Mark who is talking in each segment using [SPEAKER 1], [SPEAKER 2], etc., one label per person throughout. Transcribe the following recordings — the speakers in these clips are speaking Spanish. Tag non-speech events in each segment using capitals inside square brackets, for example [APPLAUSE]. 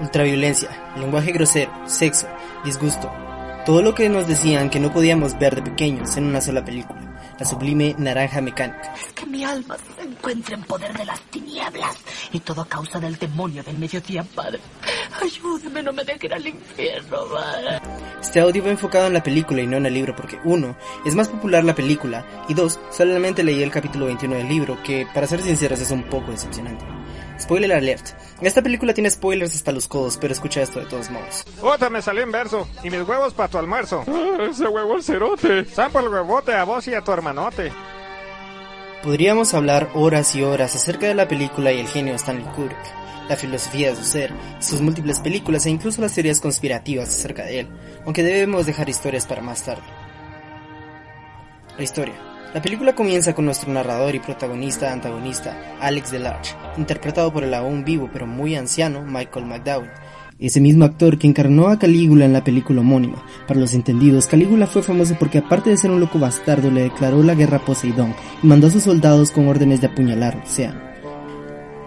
[SPEAKER 1] Ultraviolencia, lenguaje grosero, sexo, disgusto. Todo lo que nos decían que no podíamos ver de pequeños en una sola película. La sublime naranja mecánica.
[SPEAKER 2] Es que mi alma se encuentra en poder de las tinieblas y todo a causa del demonio del mediodía, padre. Ayúdeme, no me dejen al infierno, padre.
[SPEAKER 1] Este audio va enfocado en la película y no en el libro porque, uno, es más popular la película y dos, solamente leí el capítulo 21 del libro que, para ser sinceros, es un poco decepcionante. Spoiler alert. Esta película tiene spoilers hasta los codos, pero escucha esto de todos modos.
[SPEAKER 3] Otra me salió en verso. Y mis huevos para tu almuerzo. [LAUGHS]
[SPEAKER 4] ese huevo al cerote.
[SPEAKER 3] El huevote a vos y a tu hermanote.
[SPEAKER 1] Podríamos hablar horas y horas acerca de la película y el genio Stanley Kubrick, la filosofía de su ser, sus múltiples películas e incluso las teorías conspirativas acerca de él, aunque debemos dejar historias para más tarde. La historia. La película comienza con nuestro narrador y protagonista antagonista, Alex Delarge, interpretado por el aún vivo pero muy anciano Michael McDowell. Ese mismo actor que encarnó a Calígula en la película homónima. Para los entendidos, Calígula fue famoso porque aparte de ser un loco bastardo le declaró la guerra a Poseidón y mandó a sus soldados con órdenes de apuñalar al océano.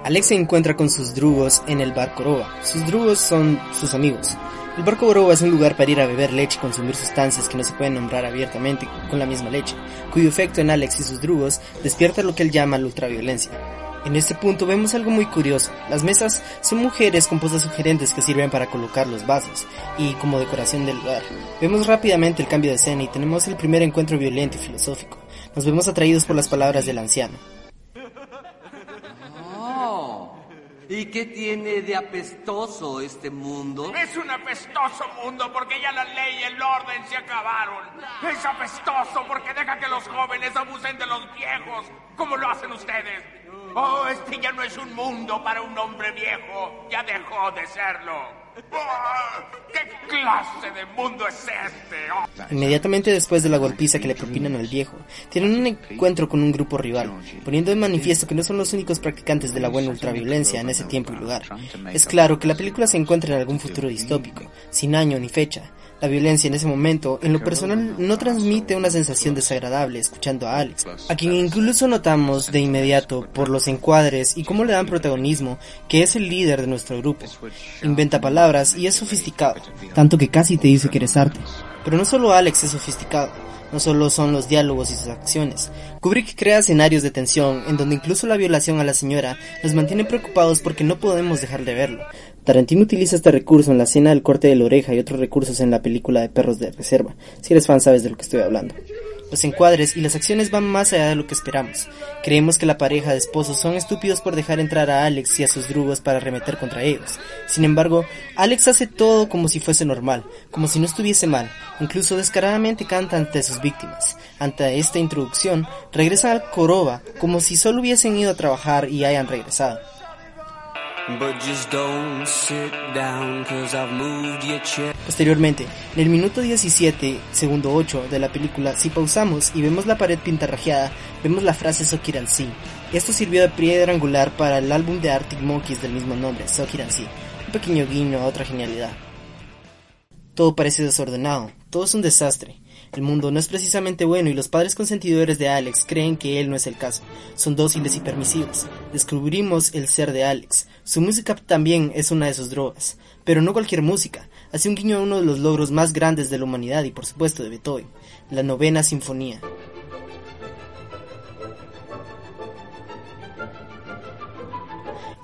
[SPEAKER 1] Alex se encuentra con sus drugos en el bar Coroba. Sus drugos son sus amigos. El bar Coroba es un lugar para ir a beber leche y consumir sustancias que no se pueden nombrar abiertamente con la misma leche, cuyo efecto en Alex y sus drugos despierta lo que él llama la ultraviolencia. En este punto vemos algo muy curioso. Las mesas son mujeres con posas sugerentes que sirven para colocar los vasos y como decoración del lugar. Vemos rápidamente el cambio de escena y tenemos el primer encuentro violento y filosófico. Nos vemos atraídos por las palabras del anciano.
[SPEAKER 5] Oh, ¿y qué tiene de apestoso este mundo?
[SPEAKER 6] Es un apestoso mundo porque ya la ley y el orden se acabaron. Es apestoso porque deja que los jóvenes abusen de los viejos, como lo hacen ustedes. Oh, este ya no es un mundo para un hombre viejo, ya dejó de serlo. Oh, ¿Qué clase de mundo es este? Oh.
[SPEAKER 1] Inmediatamente después de la golpiza que le propinan al viejo, tienen un encuentro con un grupo rival, poniendo de manifiesto que no son los únicos practicantes de la buena ultraviolencia en ese tiempo y lugar. Es claro que la película se encuentra en algún futuro distópico, sin año ni fecha. La violencia en ese momento, en lo personal, no transmite una sensación desagradable escuchando a Alex, a quien incluso notamos de inmediato por los encuadres y cómo le dan protagonismo, que es el líder de nuestro grupo. Inventa palabras y es sofisticado, tanto que casi te dice que eres arte. Pero no solo Alex es sofisticado, no solo son los diálogos y sus acciones. Kubrick crea escenarios de tensión en donde incluso la violación a la señora nos mantiene preocupados porque no podemos dejar de verlo. Tarantino utiliza este recurso en la escena del corte de la oreja y otros recursos en la película de Perros de Reserva. Si eres fan sabes de lo que estoy hablando. Los encuadres y las acciones van más allá de lo que esperamos. Creemos que la pareja de esposos son estúpidos por dejar entrar a Alex y a sus drugos para arremeter contra ellos. Sin embargo, Alex hace todo como si fuese normal, como si no estuviese mal, incluso descaradamente canta ante sus víctimas. Ante esta introducción, regresan al Coroba como si solo hubiesen ido a trabajar y hayan regresado. Posteriormente, en el minuto 17, segundo 8 de la película, si pausamos y vemos la pared pintarrajeada, vemos la frase Sokiran Si. Esto sirvió de piedra angular para el álbum de Arctic Monkeys del mismo nombre, Sokiran Si. Un pequeño guiño a otra genialidad. Todo parece desordenado, todo es un desastre. El mundo no es precisamente bueno y los padres consentidores de Alex creen que él no es el caso. Son dóciles y permisivos. Descubrimos el ser de Alex. Su música también es una de sus drogas. Pero no cualquier música. Hace un guiño a uno de los logros más grandes de la humanidad y por supuesto de Beethoven. La novena sinfonía.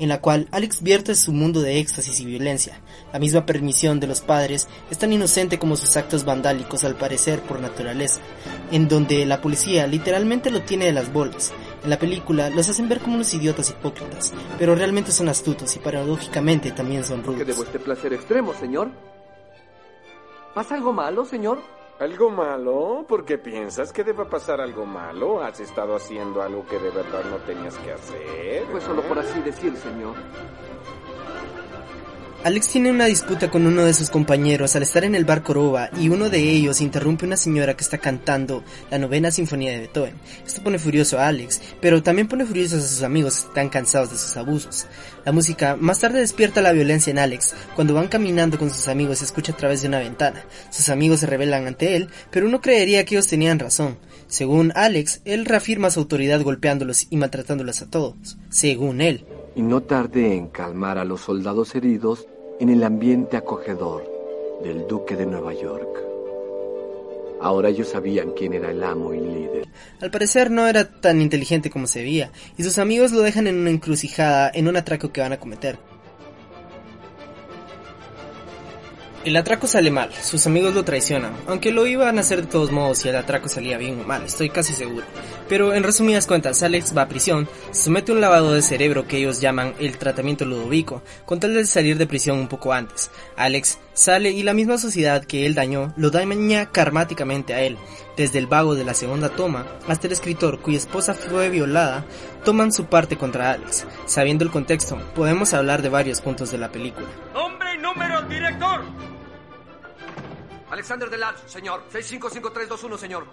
[SPEAKER 1] En la cual Alex vierte su mundo de éxtasis y violencia. La misma permisión de los padres es tan inocente como sus actos vandálicos al parecer por naturaleza, en donde la policía literalmente lo tiene de las bolas. En la película los hacen ver como unos idiotas hipócritas, pero realmente son astutos y paradójicamente también son rudos.
[SPEAKER 5] ¿Qué debo este placer extremo, señor? ¿Pasa algo malo, señor?
[SPEAKER 4] ¿Algo malo? ¿Por qué piensas que deba pasar algo malo? ¿Has estado haciendo algo que de verdad no tenías que hacer?
[SPEAKER 5] Pues solo por así decir, señor.
[SPEAKER 1] Alex tiene una disputa con uno de sus compañeros al estar en el bar Coroba y uno de ellos interrumpe a una señora que está cantando la novena sinfonía de Beethoven. Esto pone furioso a Alex, pero también pone furiosos a sus amigos que están cansados de sus abusos. La música más tarde despierta la violencia en Alex. Cuando van caminando con sus amigos se escucha a través de una ventana. Sus amigos se rebelan ante él, pero uno creería que ellos tenían razón. Según Alex, él reafirma su autoridad golpeándolos y maltratándolos a todos. Según él.
[SPEAKER 5] Y no tardé en calmar a los soldados heridos en el ambiente acogedor del Duque de Nueva York. Ahora ellos sabían quién era el amo y líder.
[SPEAKER 1] Al parecer no era tan inteligente como se veía, y sus amigos lo dejan en una encrucijada en un atraco que van a cometer. El atraco sale mal, sus amigos lo traicionan, aunque lo iban a hacer de todos modos si el atraco salía bien o mal, estoy casi seguro. Pero en resumidas cuentas, Alex va a prisión, somete un lavado de cerebro que ellos llaman el tratamiento ludovico, con tal de salir de prisión un poco antes. Alex sale y la misma sociedad que él dañó lo daña karmáticamente a él. Desde el vago de la segunda toma hasta el escritor cuya esposa fue violada, toman su parte contra Alex. Sabiendo el contexto, podemos hablar de varios puntos de la película.
[SPEAKER 6] Número, director.
[SPEAKER 5] Alexander Delarge, señor. 655321, señor.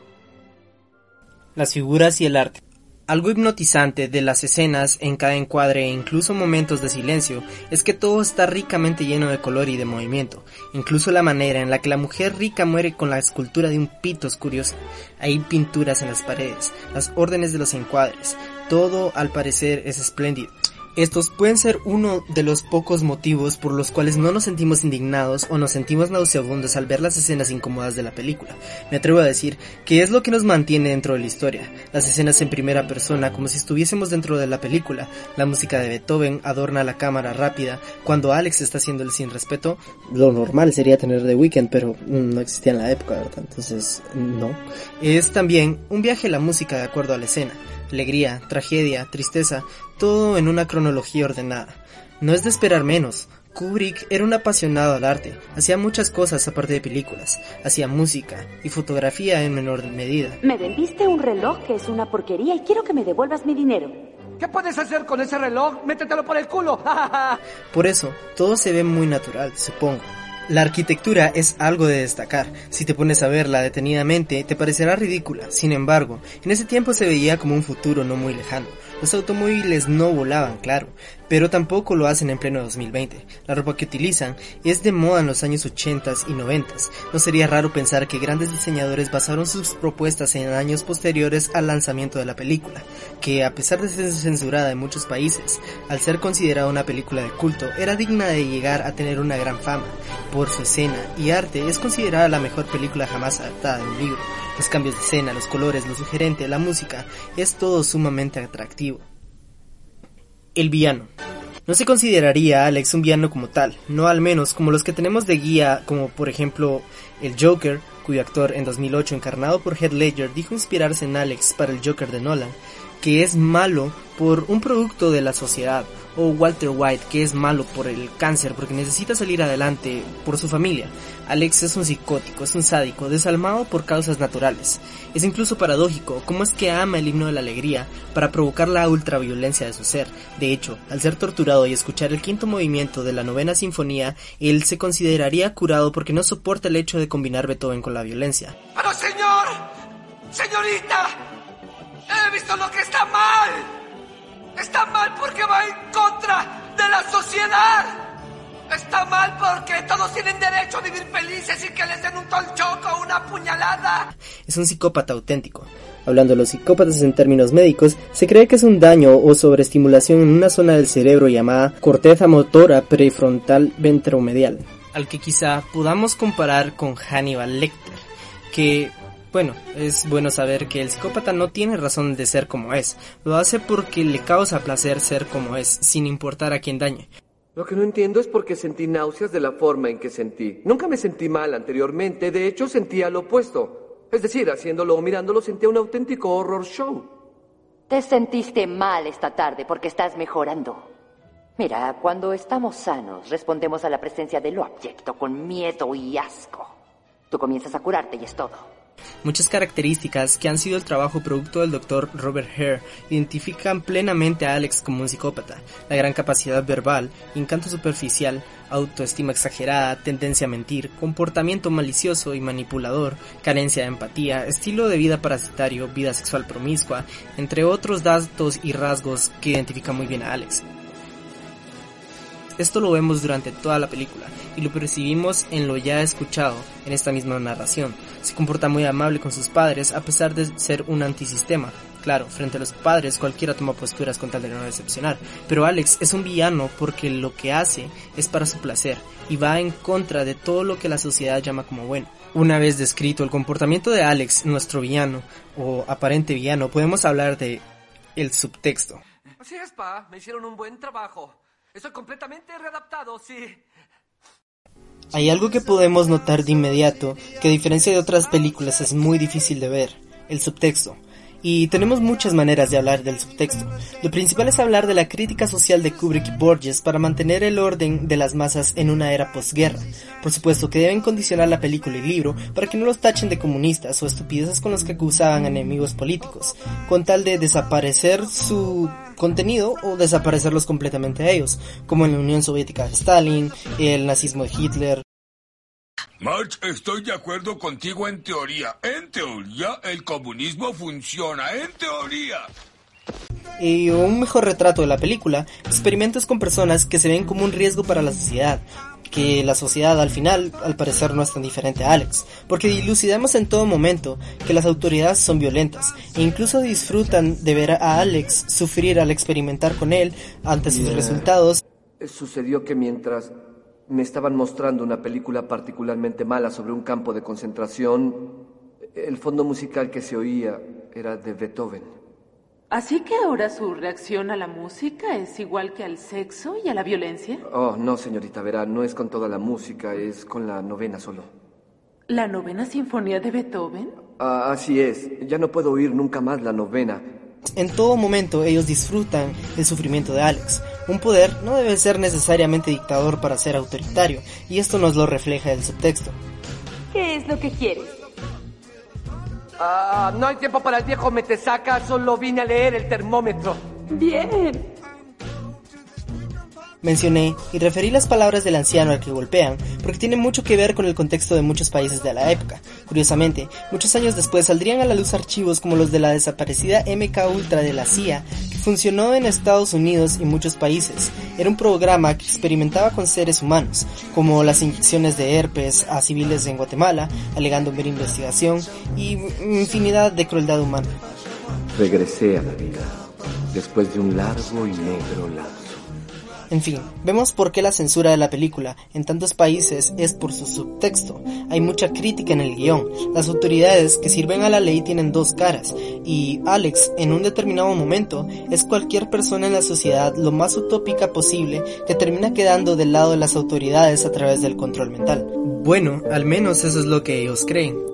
[SPEAKER 1] Las figuras y el arte. Algo hipnotizante de las escenas en cada encuadre e incluso momentos de silencio es que todo está ricamente lleno de color y de movimiento, incluso la manera en la que la mujer rica muere con la escultura de un pito es curiosa. Hay pinturas en las paredes, las órdenes de los encuadres, todo al parecer es espléndido. Estos pueden ser uno de los pocos motivos por los cuales no nos sentimos indignados o nos sentimos nauseabundos al ver las escenas incómodas de la película. Me atrevo a decir que es lo que nos mantiene dentro de la historia. Las escenas en primera persona como si estuviésemos dentro de la película. La música de Beethoven adorna la cámara rápida. Cuando Alex está haciendo el sin respeto, lo normal sería tener The Weeknd, pero no existía en la época, ¿verdad? Entonces, no. Es también un viaje a la música de acuerdo a la escena alegría, tragedia, tristeza, todo en una cronología ordenada. No es de esperar menos. Kubrick era un apasionado al arte, hacía muchas cosas aparte de películas, hacía música y fotografía en menor medida.
[SPEAKER 7] Me vendiste un reloj que es una porquería y quiero que me devuelvas mi dinero.
[SPEAKER 5] ¿Qué puedes hacer con ese reloj? Métetelo por el culo. [LAUGHS]
[SPEAKER 1] Por eso, todo se ve muy natural, supongo. La arquitectura es algo de destacar. Si te pones a verla detenidamente, te parecerá ridícula. Sin embargo, en ese tiempo se veía como un futuro no muy lejano. Los automóviles no volaban, claro, pero tampoco lo hacen en pleno 2020. La ropa que utilizan es de moda en los años 80 y 90. No sería raro pensar que grandes diseñadores basaron sus propuestas en años posteriores al lanzamiento de la película, que a pesar de ser censurada en muchos países, al ser considerada una película de culto, era digna de llegar a tener una gran fama. Por su escena y arte es considerada la mejor película jamás adaptada de un libro. Los cambios de escena, los colores, lo sugerente, la música, es todo sumamente atractivo. El villano. No se consideraría a Alex un villano como tal, no al menos como los que tenemos de guía, como por ejemplo el Joker, cuyo actor en 2008 encarnado por Heath Ledger dijo inspirarse en Alex para el Joker de Nolan, que es malo por un producto de la sociedad, o Walter White, que es malo por el cáncer porque necesita salir adelante por su familia. Alex es un psicótico, es un sádico, desalmado por causas naturales. Es incluso paradójico cómo es que ama el himno de la alegría para provocar la ultraviolencia de su ser. De hecho, al ser torturado y escuchar el quinto movimiento de la novena sinfonía, él se consideraría curado porque no soporta el hecho de combinar Beethoven con la violencia.
[SPEAKER 6] ¡Pero señor! ¡Señorita! ¡He visto lo que está mal! ¡Está mal porque va en contra de la sociedad! ¡Está mal porque todos tienen derecho a vivir felices y que les den un tolchoco o una puñalada!
[SPEAKER 1] Es un psicópata auténtico. Hablando de los psicópatas en términos médicos, se cree que es un daño o sobreestimulación en una zona del cerebro llamada corteza motora prefrontal ventromedial, al que quizá podamos comparar con Hannibal Lecter, que bueno, es bueno saber que el psicópata no tiene razón de ser como es, lo hace porque le causa placer ser como es, sin importar a quién dañe.
[SPEAKER 5] Lo que no entiendo es por qué sentí náuseas de la forma en que sentí. Nunca me sentí mal anteriormente, de hecho sentía lo opuesto. Es decir, haciéndolo o mirándolo sentía un auténtico horror show.
[SPEAKER 7] Te sentiste mal esta tarde porque estás mejorando. Mira, cuando estamos sanos, respondemos a la presencia de lo abyecto con miedo y asco. Tú comienzas a curarte y es todo.
[SPEAKER 1] Muchas características que han sido el trabajo producto del Dr. Robert Hare identifican plenamente a Alex como un psicópata. La gran capacidad verbal, encanto superficial, autoestima exagerada, tendencia a mentir, comportamiento malicioso y manipulador, carencia de empatía, estilo de vida parasitario, vida sexual promiscua, entre otros datos y rasgos que identifican muy bien a Alex. Esto lo vemos durante toda la película y lo percibimos en lo ya escuchado en esta misma narración. Se comporta muy amable con sus padres a pesar de ser un antisistema. Claro, frente a los padres cualquiera toma posturas con tal de no decepcionar, pero Alex es un villano porque lo que hace es para su placer y va en contra de todo lo que la sociedad llama como bueno. Una vez descrito el comportamiento de Alex, nuestro villano o aparente villano, podemos hablar de el subtexto.
[SPEAKER 8] Así es, pa, me hicieron un buen trabajo. Estoy completamente readaptado, sí.
[SPEAKER 1] Hay algo que podemos notar de inmediato, que a diferencia de otras películas es muy difícil de ver, el subtexto. Y tenemos muchas maneras de hablar del subtexto. Lo principal es hablar de la crítica social de Kubrick y Borges para mantener el orden de las masas en una era posguerra. Por supuesto que deben condicionar la película y libro para que no los tachen de comunistas o estupideces con los que acusaban a enemigos políticos, con tal de desaparecer su contenido o desaparecerlos completamente a ellos, como en la Unión Soviética de Stalin, el nazismo de Hitler,
[SPEAKER 9] March, estoy de acuerdo contigo en teoría. En teoría, el comunismo funciona. En teoría.
[SPEAKER 1] Y un mejor retrato de la película, experimentos con personas que se ven como un riesgo para la sociedad, que la sociedad al final, al parecer, no es tan diferente a Alex, porque dilucidamos en todo momento que las autoridades son violentas, e incluso disfrutan de ver a Alex sufrir al experimentar con él ante sus
[SPEAKER 5] Yeah.
[SPEAKER 1] resultados.
[SPEAKER 5] Sucedió que mientras me estaban mostrando una película particularmente mala sobre un campo de concentración, el fondo musical que se oía era de Beethoven.
[SPEAKER 10] Así que ahora su reacción a la música es igual que al sexo y a la violencia.
[SPEAKER 5] Oh, no, señorita, verá, no es con toda la música, es con la novena solo.
[SPEAKER 10] ¿La novena sinfonía de Beethoven?
[SPEAKER 5] Ah, así es, ya no puedo oír nunca más la novena.
[SPEAKER 1] En todo momento ellos disfrutan del sufrimiento de Alex. Un poder no debe ser necesariamente dictador para ser autoritario, y esto nos lo refleja el subtexto.
[SPEAKER 7] ¿Qué es lo que quieres?
[SPEAKER 8] Ah, no hay tiempo para el viejo metesaca, solo vine a leer el termómetro.
[SPEAKER 10] Bien.
[SPEAKER 1] Mencioné y referí las palabras del anciano al que golpean, porque tiene mucho que ver con el contexto de muchos países de la época. Curiosamente, muchos años después saldrían a la luz archivos como los de la desaparecida MK Ultra de la CIA, que funcionó en Estados Unidos y muchos países. Era un programa que experimentaba con seres humanos, como las inyecciones de herpes a civiles en Guatemala, alegando ver investigación y infinidad de crueldad humana.
[SPEAKER 5] Regresé a la vida, después de un largo y negro lapso.
[SPEAKER 1] En fin, vemos por qué la censura de la película en tantos países es por su subtexto. Hay mucha crítica en el guion. Las autoridades que sirven a la ley tienen dos caras, y Alex, en un determinado momento, es cualquier persona en la sociedad lo más utópica posible que termina quedando del lado de las autoridades a través del control mental. Bueno, al menos eso es lo que ellos creen.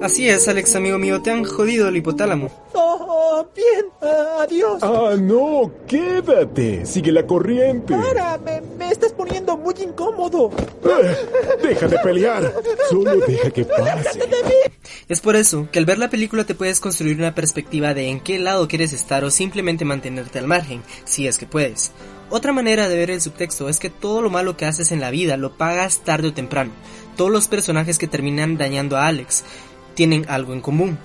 [SPEAKER 1] Así es, Alex, amigo mío, te han jodido el hipotálamo.
[SPEAKER 11] Oh, bien, ah, adiós.
[SPEAKER 12] Ah, no, quédate. Sigue la corriente.
[SPEAKER 11] Para, me, me estás poniendo muy incómodo.
[SPEAKER 12] Eh, deja de pelear. Solo deja que pase.
[SPEAKER 1] Es por eso que al ver la película te puedes construir una perspectiva de en qué lado quieres estar o simplemente mantenerte al margen, si es que puedes. Otra manera de ver el subtexto es que todo lo malo que haces en la vida lo pagas tarde o temprano. Todos los personajes que terminan dañando a Alex tienen algo en común.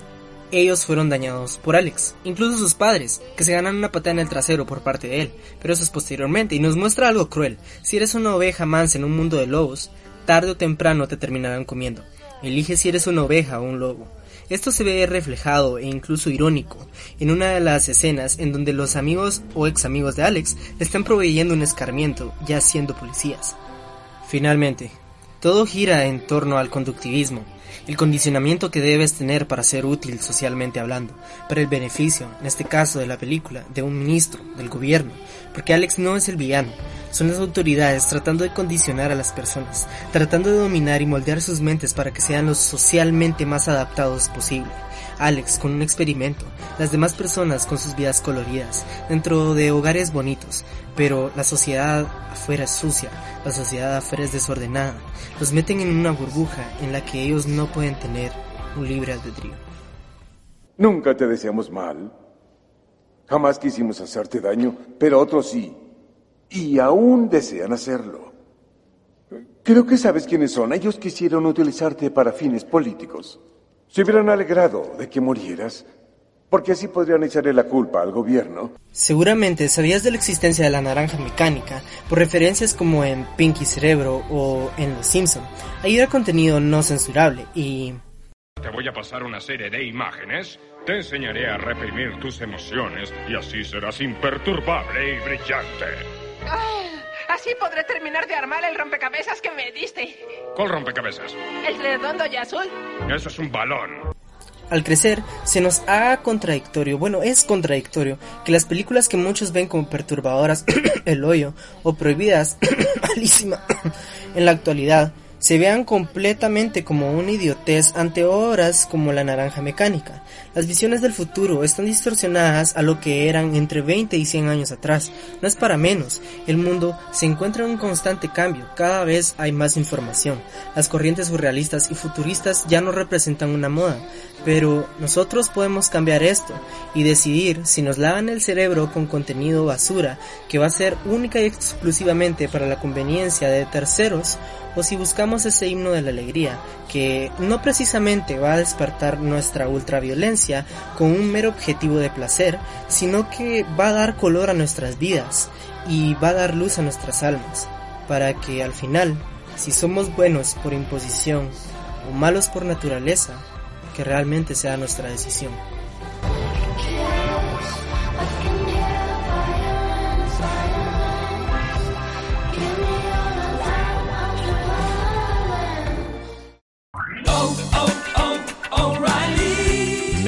[SPEAKER 1] Ellos fueron dañados por Alex, incluso sus padres, que se ganan una patada en el trasero por parte de él, pero eso es posteriormente y nos muestra algo cruel. Si eres una oveja mansa en un mundo de lobos, tarde o temprano te terminarán comiendo. Elige si eres una oveja o un lobo. Esto se ve reflejado e incluso irónico en una de las escenas en donde los amigos o ex amigos de Alex le están proveyendo un escarmiento, ya siendo policías. Finalmente, todo gira en torno al conductivismo, el condicionamiento que debes tener para ser útil socialmente hablando, para el beneficio, en este caso de la película, de un ministro, del gobierno, porque Alex no es el villano, son las autoridades tratando de condicionar a las personas, tratando de dominar y moldear sus mentes para que sean los socialmente más adaptados posible. Alex con un experimento, las demás personas con sus vidas coloridas, dentro de hogares bonitos, Pero la sociedad afuera es sucia, la sociedad afuera es desordenada. Los meten en una burbuja en la que ellos no pueden tener un libre albedrío.
[SPEAKER 12] Nunca te deseamos mal. Jamás quisimos hacerte daño, pero otros sí. Y aún desean hacerlo. Creo que sabes quiénes son. Ellos quisieron utilizarte para fines políticos. Se hubieran alegrado de que murieras, porque así podrían echarle la culpa al gobierno.
[SPEAKER 1] Seguramente sabías de la existencia de la naranja mecánica por referencias como en Pinky Cerebro o en Los Simpson. Ahí era contenido no censurable y...
[SPEAKER 13] Te voy a pasar una serie de imágenes, te enseñaré a reprimir tus emociones y así serás imperturbable y brillante.
[SPEAKER 14] Así podré terminar de armar el rompecabezas que me diste.
[SPEAKER 13] ¿Cuál rompecabezas?
[SPEAKER 14] El redondo y azul.
[SPEAKER 13] Eso es un balón.
[SPEAKER 1] Al crecer, se nos haga contradictorio, bueno, es contradictorio, que las películas que muchos ven como perturbadoras, [COUGHS] el hoyo, o prohibidas, [COUGHS] malísima, [COUGHS] en la actualidad, se vean completamente como una idiotez ante obras como La Naranja Mecánica. Las visiones del futuro están distorsionadas a lo que eran entre 20 y 100 años atrás. No es para menos. El mundo se encuentra en un constante cambio. Cada vez hay más información. Las corrientes surrealistas y futuristas ya no representan una moda. Pero nosotros podemos cambiar esto y decidir si nos lavan el cerebro con contenido basura que va a ser única y exclusivamente para la conveniencia de terceros o si buscamos ese himno de la alegría que no precisamente va a despertar nuestra ultraviolencia con un mero objetivo de placer, sino que va a dar color a nuestras vidas y va a dar luz a nuestras almas, para que al final, si somos buenos por imposición o malos por naturaleza, que realmente sea nuestra decisión.